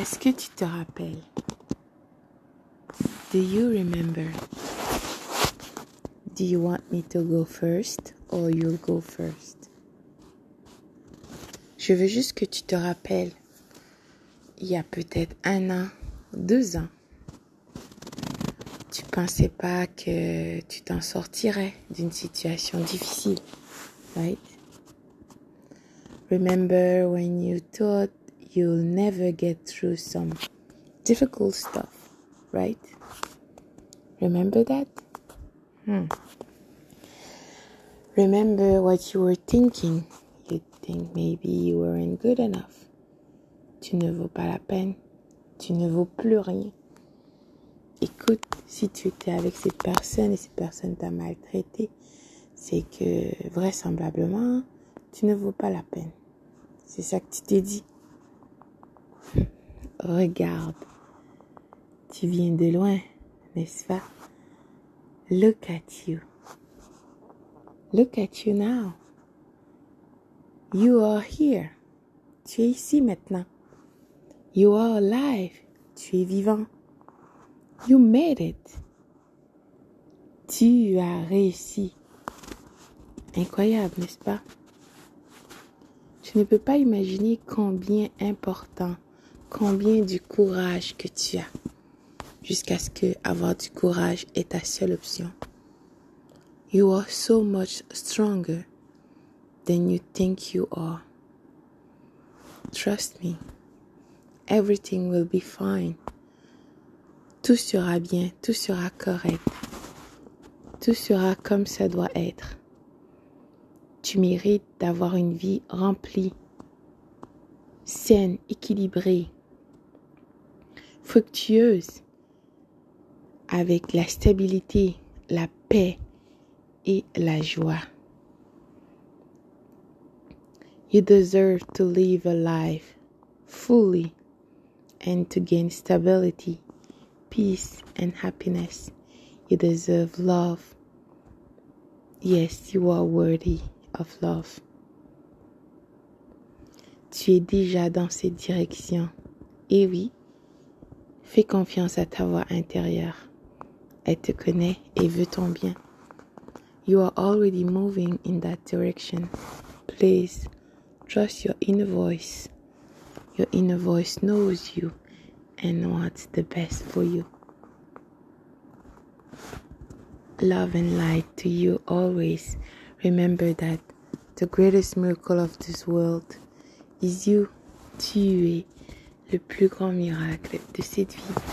Est-ce que tu te rappelles? Do you remember? Do you want me to go first or you'll go first? Je veux juste que tu te rappelles, il y a peut-être un an, deux ans, tu pensais pas que tu t'en sortirais d'une situation difficile, right? Remember when you thought you'll never get through some difficult stuff, right? Remember that? Hmm. Remember what you were thinking. You think maybe you weren't good enough. Tu ne vaux pas la peine. Tu ne vaux plus rien. Écoute, si tu étais avec cette personne et cette personne t'a maltraité, c'est que vraisemblablement, tu ne vaux pas la peine. C'est ça que tu t'es dit. Regarde, tu viens de loin, n'est-ce pas? Look at you. Look at you now. You are here. Tu es ici maintenant. You are alive. Tu es vivant. You made it. Tu as réussi. Incroyable, n'est-ce pas? Je ne peux pas imaginer combien important, combien du courage que tu as, jusqu'à ce que avoir du courage est ta seule option. You are so much stronger than you think you are. Trust me, everything will be fine. Tout sera bien, tout sera correct. Tout sera comme ça doit être. Tu mérites d'avoir une vie remplie, saine, équilibrée, fructueuse, avec la stabilité, la paix et la joie. You deserve to live a life fully and to gain stability, peace, and happiness. You deserve love. Yes, you are worthy of love. Tu es déjà dans cette direction. Et oui, fais confiance à ta voix intérieure. Elle te connaît et veut ton bien. You are already moving in that direction. Please trust your inner voice. Your inner voice knows you and wants the best for you. Love and light to you always. Remember that the greatest miracle of this world is you. Tu es le plus grand miracle de cette vie.